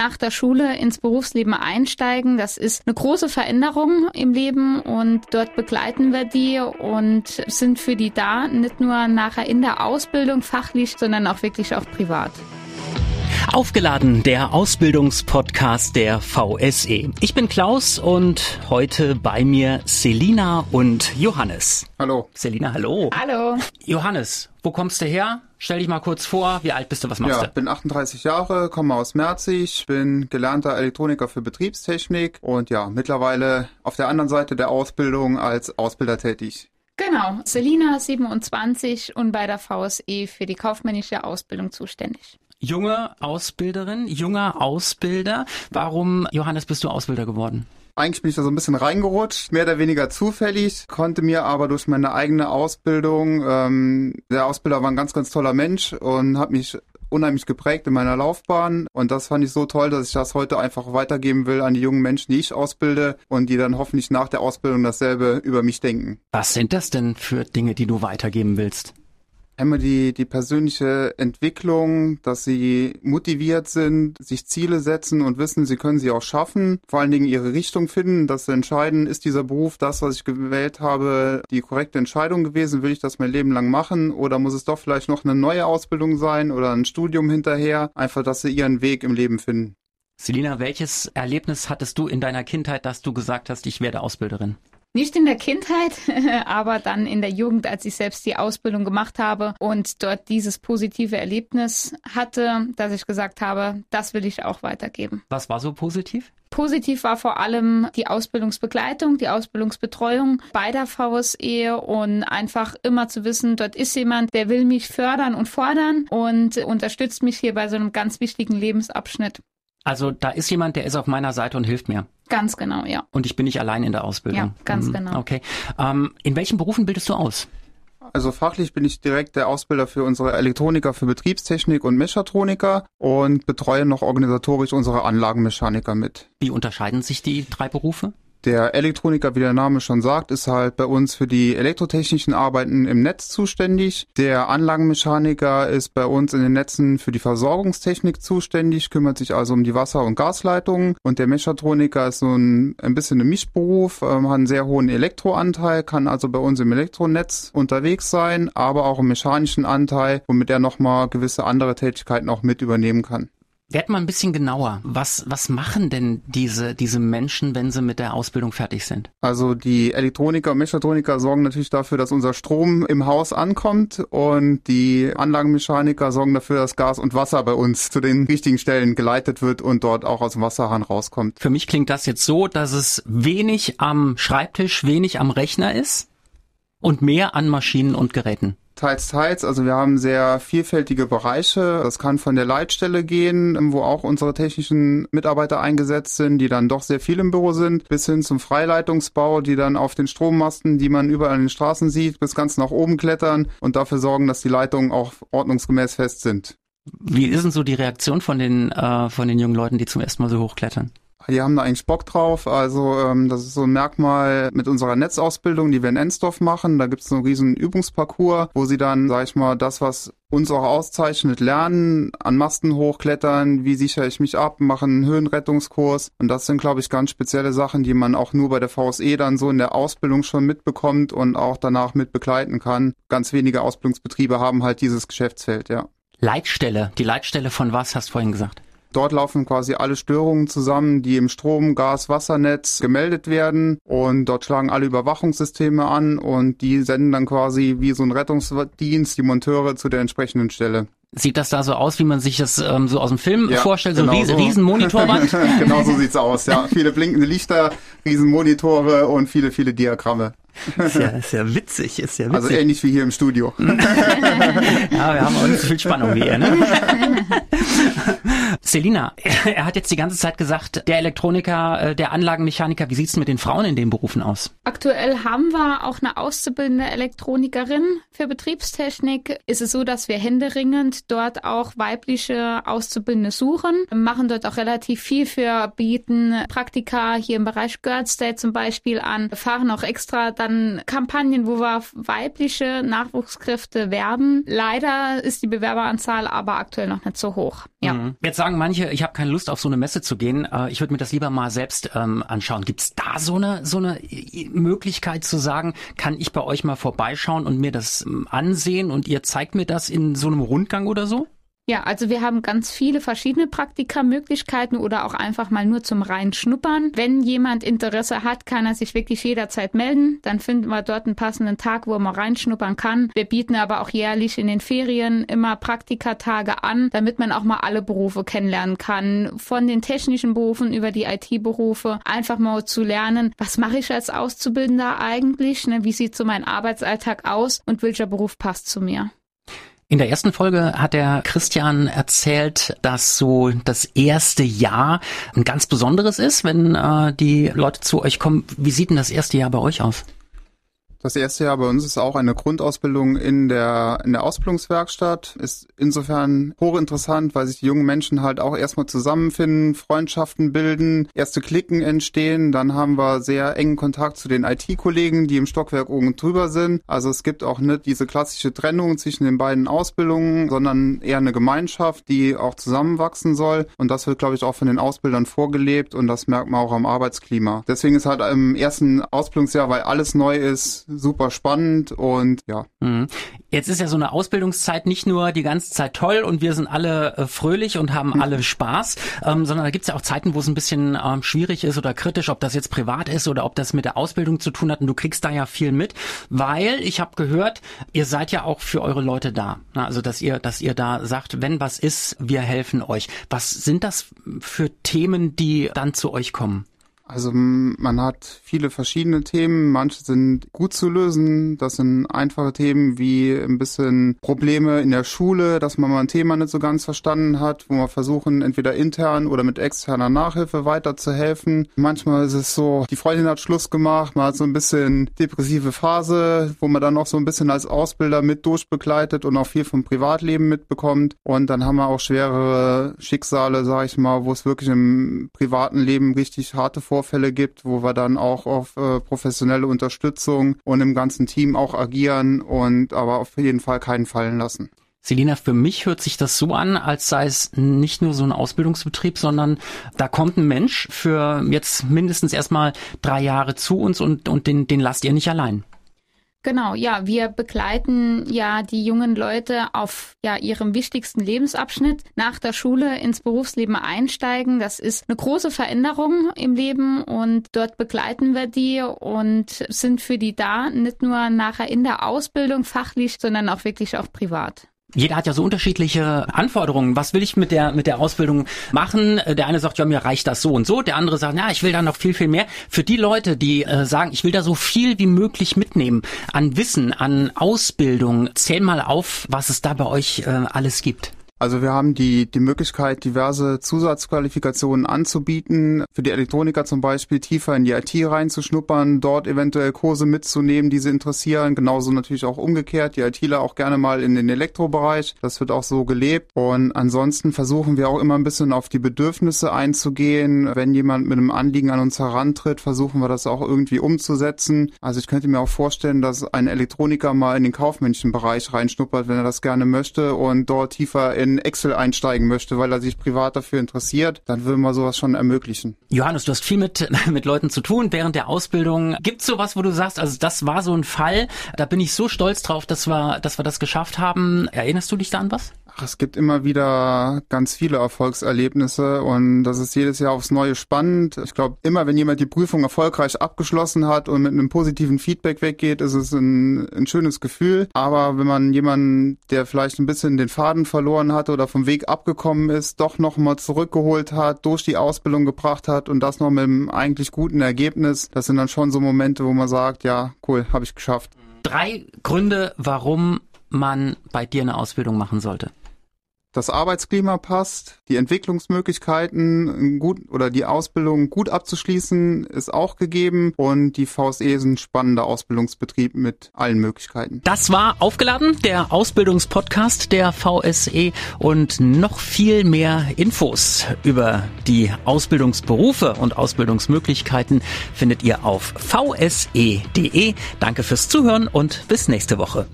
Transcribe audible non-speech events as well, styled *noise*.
nach der Schule ins Berufsleben einsteigen. Das ist eine große Veränderung im Leben und dort begleiten wir die und sind für die da, nicht nur nachher in der Ausbildung fachlich, sondern auch wirklich auch privat. Aufgeladen, der Ausbildungspodcast der VSE. Ich bin Klaus und heute bei mir Selina und Johannes. Hallo. Selina, hallo. Hallo. Johannes, wo kommst du her? Stell dich mal kurz vor, wie alt bist du, was machst ja, du? Ich bin 38 Jahre, komme aus Merzig, bin gelernter Elektroniker für Betriebstechnik und ja, mittlerweile auf der anderen Seite der Ausbildung als Ausbilder tätig. Genau, Selina 27 und bei der VSE für die kaufmännische Ausbildung zuständig junge Ausbilderin, junger Ausbilder. Warum, Johannes, bist du Ausbilder geworden? Eigentlich bin ich da so ein bisschen reingerutscht, mehr oder weniger zufällig, konnte mir aber durch meine eigene Ausbildung, ähm, der Ausbilder war ein ganz, ganz toller Mensch und hat mich unheimlich geprägt in meiner Laufbahn und das fand ich so toll, dass ich das heute einfach weitergeben will an die jungen Menschen, die ich ausbilde und die dann hoffentlich nach der Ausbildung dasselbe über mich denken. Was sind das denn für Dinge, die du weitergeben willst? Einmal die, die persönliche Entwicklung, dass sie motiviert sind, sich Ziele setzen und wissen, sie können sie auch schaffen, vor allen Dingen ihre Richtung finden, dass sie entscheiden, ist dieser Beruf das, was ich gewählt habe, die korrekte Entscheidung gewesen, will ich das mein Leben lang machen oder muss es doch vielleicht noch eine neue Ausbildung sein oder ein Studium hinterher, einfach, dass sie ihren Weg im Leben finden. Selina, welches Erlebnis hattest du in deiner Kindheit, dass du gesagt hast, ich werde Ausbilderin? Nicht in der Kindheit, *laughs* aber dann in der Jugend, als ich selbst die Ausbildung gemacht habe und dort dieses positive Erlebnis hatte, dass ich gesagt habe, das will ich auch weitergeben. Was war so positiv? Positiv war vor allem die Ausbildungsbegleitung, die Ausbildungsbetreuung bei der VSE und einfach immer zu wissen, dort ist jemand, der will mich fördern und fordern und unterstützt mich hier bei so einem ganz wichtigen Lebensabschnitt. Also da ist jemand, der ist auf meiner Seite und hilft mir. Ganz genau, ja. Und ich bin nicht allein in der Ausbildung. Ja, ganz mhm. genau. Okay. Ähm, in welchen Berufen bildest du aus? Also fachlich bin ich direkt der Ausbilder für unsere Elektroniker für Betriebstechnik und Mechatroniker und betreue noch organisatorisch unsere Anlagenmechaniker mit. Wie unterscheiden sich die drei Berufe? Der Elektroniker, wie der Name schon sagt, ist halt bei uns für die elektrotechnischen Arbeiten im Netz zuständig. Der Anlagenmechaniker ist bei uns in den Netzen für die Versorgungstechnik zuständig, kümmert sich also um die Wasser- und Gasleitungen. Und der Mechatroniker ist so ein, ein bisschen ein Mischberuf, ähm, hat einen sehr hohen Elektroanteil, kann also bei uns im Elektronetz unterwegs sein, aber auch einen mechanischen Anteil, womit er nochmal gewisse andere Tätigkeiten auch mit übernehmen kann. Werd mal ein bisschen genauer. Was, was machen denn diese, diese Menschen, wenn sie mit der Ausbildung fertig sind? Also die Elektroniker und Mechatroniker sorgen natürlich dafür, dass unser Strom im Haus ankommt und die Anlagenmechaniker sorgen dafür, dass Gas und Wasser bei uns zu den richtigen Stellen geleitet wird und dort auch aus dem Wasserhahn rauskommt. Für mich klingt das jetzt so, dass es wenig am Schreibtisch, wenig am Rechner ist und mehr an Maschinen und Geräten. Teils, teils. Also wir haben sehr vielfältige Bereiche. Das kann von der Leitstelle gehen, wo auch unsere technischen Mitarbeiter eingesetzt sind, die dann doch sehr viel im Büro sind, bis hin zum Freileitungsbau, die dann auf den Strommasten, die man überall an den Straßen sieht, bis ganz nach oben klettern und dafür sorgen, dass die Leitungen auch ordnungsgemäß fest sind. Wie ist denn so die Reaktion von den, äh, von den jungen Leuten, die zum ersten Mal so hochklettern? Die haben da eigentlich Bock drauf. Also ähm, das ist so ein Merkmal mit unserer Netzausbildung, die wir in Ensdorf machen. Da gibt es so einen riesen Übungsparcours, wo sie dann, sag ich mal, das, was uns auch auszeichnet, lernen, an Masten hochklettern, wie sichere ich mich ab, machen einen Höhenrettungskurs. Und das sind, glaube ich, ganz spezielle Sachen, die man auch nur bei der VSE dann so in der Ausbildung schon mitbekommt und auch danach mit begleiten kann. Ganz wenige Ausbildungsbetriebe haben halt dieses Geschäftsfeld, ja. Leitstelle. Die Leitstelle von was hast du vorhin gesagt? Dort laufen quasi alle Störungen zusammen, die im Strom-, Gas-, Wassernetz gemeldet werden und dort schlagen alle Überwachungssysteme an und die senden dann quasi wie so ein Rettungsdienst die Monteure zu der entsprechenden Stelle. Sieht das da so aus, wie man sich das ähm, so aus dem Film ja, vorstellt, so genau riesen, so. riesen Monitorwand? *laughs* genau so sieht's aus, ja. Viele blinkende Lichter, riesen Monitore und viele, viele Diagramme. Ist ja, ist ja witzig, ist ja also witzig. Also ähnlich wie hier im Studio. *laughs* ja, wir haben auch nicht so viel Spannung wie ihr, ne? *laughs* Selina, *laughs* er hat jetzt die ganze Zeit gesagt, der Elektroniker, äh, der Anlagenmechaniker, wie sieht's mit den Frauen in den Berufen aus? Aktuell haben wir auch eine auszubildende Elektronikerin für Betriebstechnik. Ist es so, dass wir händeringend dort auch weibliche Auszubildende suchen, wir machen dort auch relativ viel für, bieten Praktika hier im Bereich Girls Day zum Beispiel an, fahren auch extra dann Kampagnen, wo wir weibliche Nachwuchskräfte werben. Leider ist die Bewerberanzahl aber aktuell noch nicht so hoch. hoch. Ja. Mhm. Jetzt sagen manche, ich habe keine Lust auf so eine Messe zu gehen. Äh, ich würde mir das lieber mal selbst ähm, anschauen. Gibt es da so eine so eine Möglichkeit zu sagen, kann ich bei euch mal vorbeischauen und mir das ähm, ansehen und ihr zeigt mir das in so einem Rundgang oder so? Ja, also wir haben ganz viele verschiedene Praktikamöglichkeiten oder auch einfach mal nur zum Reinschnuppern. Wenn jemand Interesse hat, kann er sich wirklich jederzeit melden. Dann finden wir dort einen passenden Tag, wo mal reinschnuppern kann. Wir bieten aber auch jährlich in den Ferien immer Praktikatage an, damit man auch mal alle Berufe kennenlernen kann. Von den technischen Berufen über die IT-Berufe. Einfach mal zu lernen, was mache ich als Auszubildender eigentlich? Ne? Wie sieht so mein Arbeitsalltag aus und welcher Beruf passt zu mir? In der ersten Folge hat der Christian erzählt, dass so das erste Jahr ein ganz besonderes ist, wenn äh, die Leute zu euch kommen. Wie sieht denn das erste Jahr bei euch aus? Das erste Jahr bei uns ist auch eine Grundausbildung in der, in der Ausbildungswerkstatt. Ist insofern hochinteressant, weil sich die jungen Menschen halt auch erstmal zusammenfinden, Freundschaften bilden, erste Klicken entstehen. Dann haben wir sehr engen Kontakt zu den IT-Kollegen, die im Stockwerk oben drüber sind. Also es gibt auch nicht diese klassische Trennung zwischen den beiden Ausbildungen, sondern eher eine Gemeinschaft, die auch zusammenwachsen soll. Und das wird, glaube ich, auch von den Ausbildern vorgelebt und das merkt man auch am Arbeitsklima. Deswegen ist halt im ersten Ausbildungsjahr, weil alles neu ist, super spannend und ja. Mhm. Jetzt ist ja so eine Ausbildungszeit nicht nur die ganze Zeit toll und wir sind alle äh, fröhlich und haben mhm. alle Spaß, ähm, sondern da gibt's ja auch Zeiten, wo es ein bisschen ähm, schwierig ist oder kritisch, ob das jetzt privat ist oder ob das mit der Ausbildung zu tun hat. Und du kriegst da ja viel mit, weil ich habe gehört, ihr seid ja auch für eure Leute da. Na, also dass ihr, dass ihr da sagt, wenn was ist, wir helfen euch. Was sind das für Themen, die dann zu euch kommen? Also man hat viele verschiedene Themen. Manche sind gut zu lösen. Das sind einfache Themen wie ein bisschen Probleme in der Schule, dass man mal ein Thema nicht so ganz verstanden hat, wo wir versuchen, entweder intern oder mit externer Nachhilfe weiterzuhelfen. Manchmal ist es so, die Freundin hat Schluss gemacht, man hat so ein bisschen depressive Phase, wo man dann noch so ein bisschen als Ausbilder mit durchbegleitet und auch viel vom Privatleben mitbekommt. Und dann haben wir auch schwerere Schicksale, sag ich mal, wo es wirklich im privaten Leben richtig harte Vor Vorfälle gibt, wo wir dann auch auf äh, professionelle Unterstützung und im ganzen Team auch agieren und aber auf jeden Fall keinen fallen lassen. Selina, für mich hört sich das so an, als sei es nicht nur so ein Ausbildungsbetrieb, sondern da kommt ein Mensch für jetzt mindestens erstmal drei Jahre zu uns und, und den, den lasst ihr nicht allein. Genau, ja, wir begleiten ja die jungen Leute auf ja ihrem wichtigsten Lebensabschnitt nach der Schule ins Berufsleben einsteigen. Das ist eine große Veränderung im Leben und dort begleiten wir die und sind für die da, nicht nur nachher in der Ausbildung fachlich, sondern auch wirklich auch privat jeder hat ja so unterschiedliche Anforderungen. Was will ich mit der mit der Ausbildung machen? Der eine sagt, ja, mir reicht das so und so. Der andere sagt, ja, ich will da noch viel viel mehr. Für die Leute, die äh, sagen, ich will da so viel wie möglich mitnehmen an Wissen, an Ausbildung, zähl mal auf, was es da bei euch äh, alles gibt. Also wir haben die, die Möglichkeit, diverse Zusatzqualifikationen anzubieten. Für die Elektroniker zum Beispiel tiefer in die IT reinzuschnuppern, dort eventuell Kurse mitzunehmen, die sie interessieren. Genauso natürlich auch umgekehrt, die ITler auch gerne mal in den Elektrobereich. Das wird auch so gelebt. Und ansonsten versuchen wir auch immer ein bisschen auf die Bedürfnisse einzugehen. Wenn jemand mit einem Anliegen an uns herantritt, versuchen wir das auch irgendwie umzusetzen. Also ich könnte mir auch vorstellen, dass ein Elektroniker mal in den kaufmännischen Bereich reinschnuppert, wenn er das gerne möchte und dort tiefer in in Excel einsteigen möchte, weil er sich privat dafür interessiert, dann würden wir sowas schon ermöglichen. Johannes, du hast viel mit, *laughs* mit Leuten zu tun während der Ausbildung. Gibt es sowas, wo du sagst, also das war so ein Fall, da bin ich so stolz drauf, dass wir, dass wir das geschafft haben. Erinnerst du dich da an was? Ach, es gibt immer wieder ganz viele Erfolgserlebnisse und das ist jedes Jahr aufs Neue spannend. Ich glaube, immer wenn jemand die Prüfung erfolgreich abgeschlossen hat und mit einem positiven Feedback weggeht, ist es ein, ein schönes Gefühl. Aber wenn man jemanden, der vielleicht ein bisschen den Faden verloren hat oder vom Weg abgekommen ist, doch nochmal zurückgeholt hat, durch die Ausbildung gebracht hat und das noch mit einem eigentlich guten Ergebnis, das sind dann schon so Momente, wo man sagt, ja, cool, habe ich geschafft. Drei Gründe, warum man bei dir eine Ausbildung machen sollte das Arbeitsklima passt, die Entwicklungsmöglichkeiten gut oder die Ausbildung gut abzuschließen ist auch gegeben und die VSE ist ein spannender Ausbildungsbetrieb mit allen Möglichkeiten. Das war aufgeladen, der Ausbildungspodcast der VSE und noch viel mehr Infos über die Ausbildungsberufe und Ausbildungsmöglichkeiten findet ihr auf vse.de. Danke fürs Zuhören und bis nächste Woche.